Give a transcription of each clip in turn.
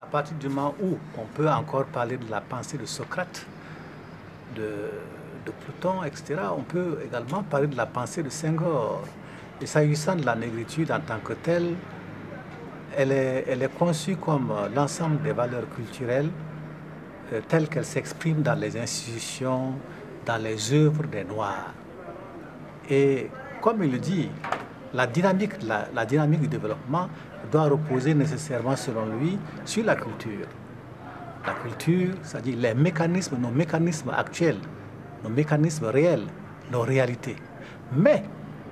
À partir du moment où on peut encore parler de la pensée de Socrate, de, Pluton, etc., on peut également parler de la pensée de Senghor. Et s'agissant de la négritude en tant que telle, elle est, elle est conçue comme l'ensemble des valeurs culturelles euh, telles qu'elles s'expriment dans les institutions, dans les œuvres des Noirs. Et comme il le dit, la dynamique, du développement doit reposer nécessairement, selon lui, sur la culture. La culture, c'est-à-dire les mécanismes, nos mécanismes actuels, nos mécanismes réels, nos réalités. Mais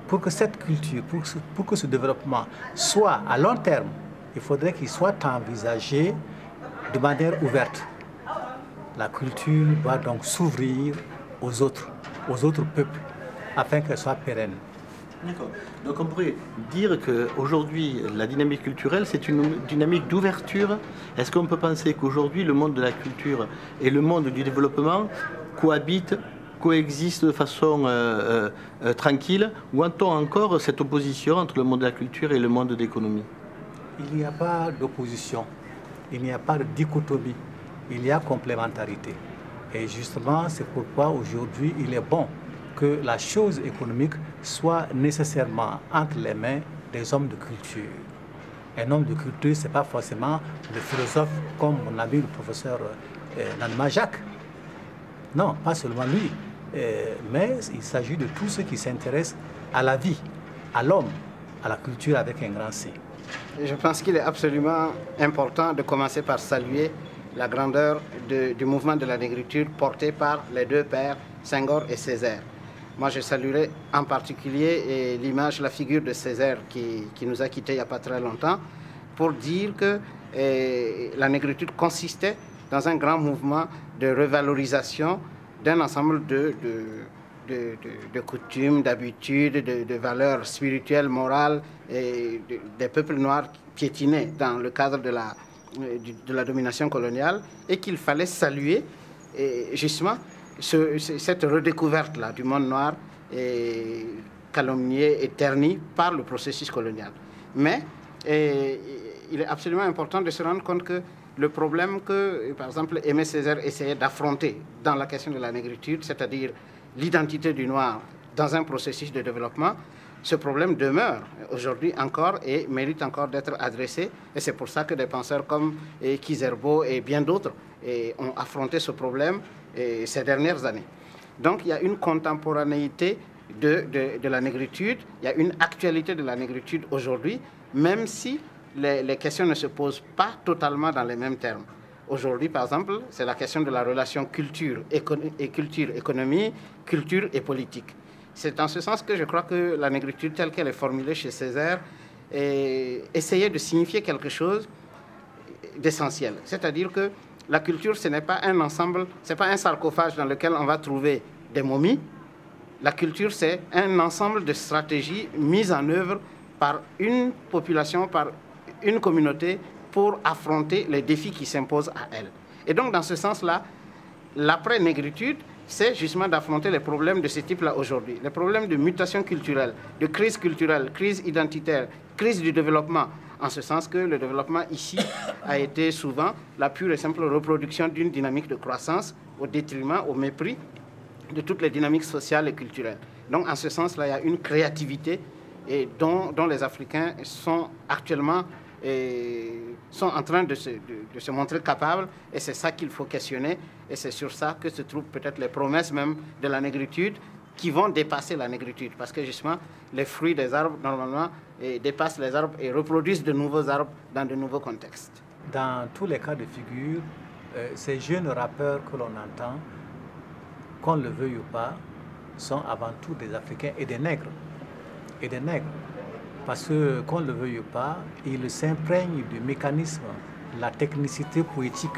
pour que cette culture, pour, pour que ce développement soit à long terme, il faudrait qu'il soit envisagé de manière ouverte. La culture doit donc s'ouvrir aux autres, aux autres peuples, afin qu'elle soit pérenne. D'accord. Donc on pourrait dire qu'aujourd'hui, la dynamique culturelle, c'est une dynamique d'ouverture. Est-ce qu'on peut penser qu'aujourd'hui, le monde de la culture et le monde du développement cohabitent, coexistent de façon euh, euh, euh, tranquille Ou a-t-on encore cette opposition entre le monde de la culture et le monde de l'économie? Il n'y a pas d'opposition, il n'y a pas de dichotomie, il y a complémentarité. Et justement, c'est pourquoi aujourd'hui, il est bon que la chose économique soit nécessairement entre les mains des hommes de culture. Un homme de culture, ce n'est pas forcément le philosophe comme mon ami le professeur euh, Jacques. Non, pas seulement lui. Euh, mais il s'agit de tous ceux qui s'intéressent à la vie, à l'homme, à la culture avec un grand C. Je pense qu'il est absolument important de commencer par saluer la grandeur du mouvement de la négritude porté par les deux pères, Senghor et Césaire. Moi, je saluerai en particulier l'image, la figure de Césaire qui, nous a quittés il n'y a pas très longtemps, pour dire que la négritude consistait dans un grand mouvement de revalorisation d'un ensemble de, coutumes, d'habitudes, de, valeurs spirituelles, morales et des peuples noirs piétinés dans le cadre de la domination coloniale et qu'il fallait saluer justement cette redécouverte-là du monde noir est calomniée et ternie par le processus colonial. Mais il est absolument important de se rendre compte que le problème que, par exemple, Aimé Césaire essayait d'affronter dans la question de la négritude, c'est-à-dire l'identité du noir dans un processus de développement, ce problème demeure aujourd'hui encore et mérite encore d'être adressé. Et c'est pour ça que des penseurs comme Kizerbo et bien d'autres ont affronté ce problème ces dernières années. Donc il y a une contemporanéité de, la négritude, il y a une actualité de la négritude aujourd'hui, même si les, les, questions ne se posent pas totalement dans les mêmes termes. Aujourd'hui, par exemple, c'est la question de la relation culture et culture, économie, culture et politique. C'est en ce sens que je crois que la négritude telle qu'elle est formulée chez Césaire essayait de signifier quelque chose d'essentiel. C'est-à-dire que la culture, ce n'est pas un ensemble, ce n'est pas un sarcophage dans lequel on va trouver des momies. La culture, c'est un ensemble de stratégies mises en œuvre par une population, par une communauté pour affronter les défis qui s'imposent à elle. Et donc, dans ce sens-là, l'après-négritude, c'est justement d'affronter les problèmes de ce type-là aujourd'hui. Les problèmes de mutation culturelle, de crise culturelle, crise identitaire, crise du développement, en ce sens que le développement ici a été souvent la pure et simple reproduction d'une dynamique de croissance au détriment, au mépris de toutes les dynamiques sociales et culturelles. Donc en ce sens-là, il y a une créativité dont, les Africains sont actuellement sont en train de, se montrer capables et c'est ça qu'il faut questionner et c'est sur ça que se trouvent peut-être les promesses même de la négritude qui vont dépasser la négritude parce que justement les fruits des arbres normalement dépassent les arbres et reproduisent de nouveaux arbres dans de nouveaux contextes. Dans tous les cas de figure, euh, ces jeunes rappeurs que l'on entend, qu'on le veuille ou pas, sont avant tout des Africains et des nègres. Et des nègres. Parce que, qu'on le veuille ou pas, ils s'imprègnent du mécanisme, la technicité poétique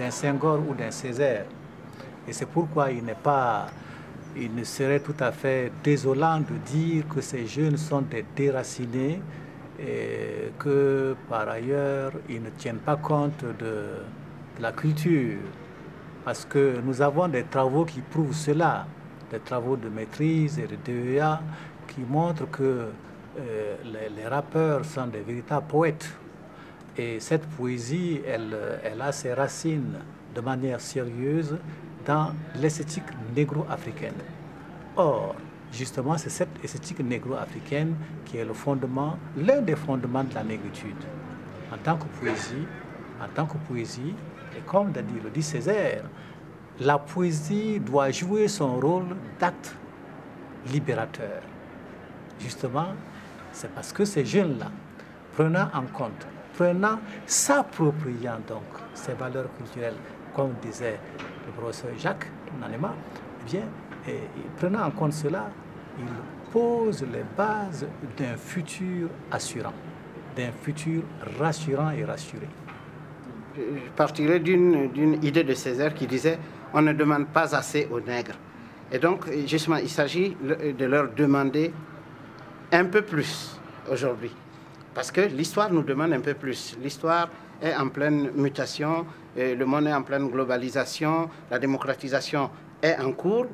d'un Senghor ou d'un Césaire. Et c'est pourquoi il n'est pas il ne serait tout à fait désolant de dire que ces jeunes sont des déracinés et que par ailleurs ils ne tiennent pas compte de, la culture. Parce que nous avons des travaux qui prouvent cela, des travaux de maîtrise et de DEA qui montrent que euh, les, les, rappeurs sont des véritables poètes. Et cette poésie, elle, elle a ses racines de manière sérieuse dans l'esthétique négro-africaine. Or, justement, c'est cette esthétique négro-africaine qui est le fondement, l'un des fondements de la négritude. En tant que poésie, en tant que poésie, et comme le dit Césaire, la poésie doit jouer son rôle d'acte libérateur. Justement, c'est parce que ces jeunes-là, prenant en compte, prenant, s'appropriant donc ces valeurs culturelles, comme disait le professeur Jacques Nanema, eh bien, prenant en compte cela, il pose les bases d'un futur assurant, d'un futur rassurant et rassuré. Je partirai d'une idée de Césaire qui disait on ne demande pas assez aux nègres. Et donc, justement, il s'agit de leur demander un peu plus aujourd'hui. Parce que l'histoire nous demande un peu plus. L'histoire est en pleine mutation, le monde est en pleine globalisation, la démocratisation est en cours.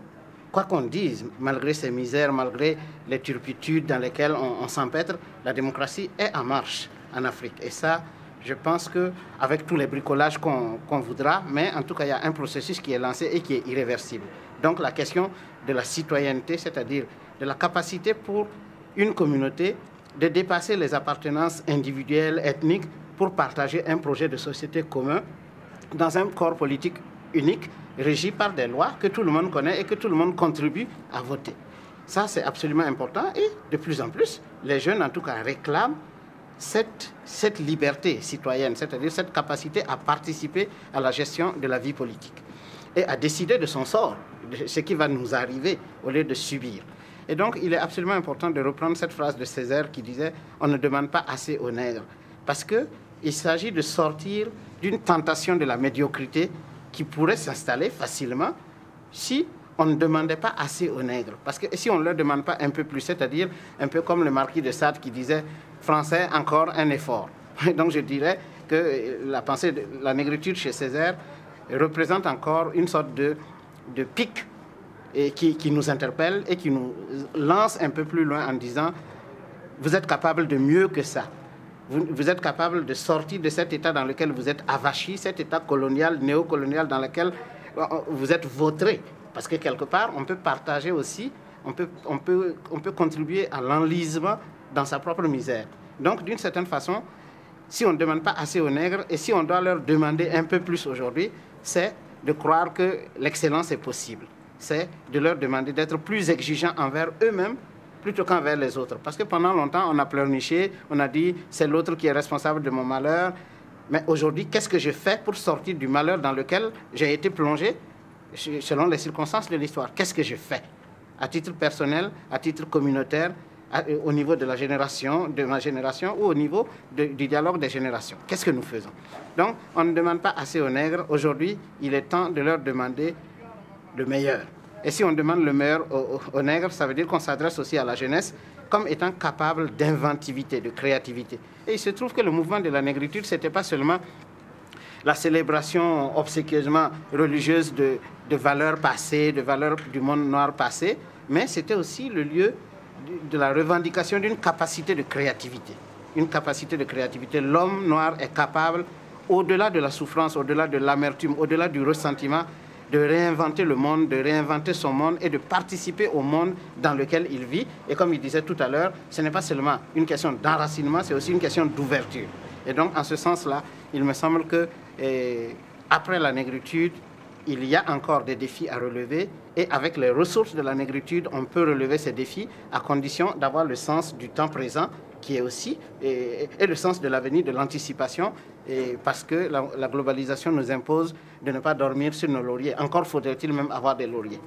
Quoi qu'on dise, malgré ces misères, malgré les turpitudes dans lesquelles on, s'empêtre, la démocratie est en marche en Afrique. Et ça, je pense qu'avec tous les bricolages qu'on voudra, mais en tout cas, il y a un processus qui est lancé et qui est irréversible. Donc la question de la citoyenneté, c'est-à-dire de la capacité pour une communauté de dépasser les appartenances individuelles, ethniques, pour partager un projet de société commun dans un corps politique unique, régi par des lois que tout le monde connaît et que tout le monde contribue à voter. Ça, c'est absolument important et de plus en plus, les jeunes, en tout cas, réclament cette, cette liberté citoyenne, c'est-à-dire cette capacité à participer à la gestion de la vie politique et à décider de son sort, de ce qui va nous arriver au lieu de subir. Et donc, il est absolument important de reprendre cette phrase de Césaire qui disait On ne demande pas assez aux nègres. Parce qu'il s'agit de sortir d'une tentation de la médiocrité qui pourrait s'installer facilement si on ne demandait pas assez aux nègres. Parce que si on ne leur demande pas un peu plus, c'est-à-dire un peu comme le marquis de Sade qui disait Français, encore un effort. Donc je dirais que la pensée la négritude chez Césaire représente encore une sorte de pic qui, nous interpelle et qui nous lance un peu plus loin en disant vous êtes capable de mieux que ça. Vous, êtes capable de sortir de cet état dans lequel vous êtes avachi, cet état colonial, néocolonial dans lequel euh, vous êtes vautré. Parce que quelque part, on peut partager aussi, on peut, on peut contribuer à l'enlisement dans sa propre misère. Donc, d'une certaine façon, si on ne demande pas assez aux nègres et si on doit leur demander un peu plus aujourd'hui, c'est de croire que l'excellence est possible. C'est de leur demander d'être plus exigeants envers eux-mêmes plutôt qu'envers les autres. Parce que pendant longtemps, on a pleurniché, on a dit c'est l'autre qui est responsable de mon malheur. Mais aujourd'hui, qu'est-ce que je fais pour sortir du malheur dans lequel j'ai été plongé? Selon les circonstances de l'histoire Qu'est-ce que je fais? À titre personnel, à titre communautaire, euh, au niveau de la génération, de ma génération, ou au niveau du dialogue des générations. Qu'est-ce que nous faisons? Donc, on ne demande pas assez aux nègres. Aujourd'hui, il est temps de leur demander le meilleur. Et si on demande le meilleur aux, nègres, ça veut dire qu'on s'adresse aussi à la jeunesse comme étant capable d'inventivité, de créativité. Et il se trouve que le mouvement de la négritude, ce n'était pas seulement la célébration obséquieusement religieuse de valeurs passées, de valeurs du monde noir passé, mais c'était aussi le lieu de la revendication d'une capacité de créativité. Une capacité de créativité. L'homme noir est capable, au-delà de la souffrance, au-delà de l'amertume, au-delà du ressentiment, de réinventer le monde, de réinventer son monde et de participer au monde dans lequel il vit. Et comme il disait tout à l'heure, ce n'est pas seulement une question d'enracinement, c'est aussi une question d'ouverture. Et donc, en ce sens-là, il me semble que eh, après la négritude, il y a encore des défis à relever et avec les ressources de la négritude, on peut relever ces défis à condition d'avoir le sens du temps présent qui est aussi, et, le sens de l'avenir, de l'anticipation, parce que la, la globalisation nous impose de ne pas dormir sur nos lauriers. Encore faudrait-il même avoir des lauriers.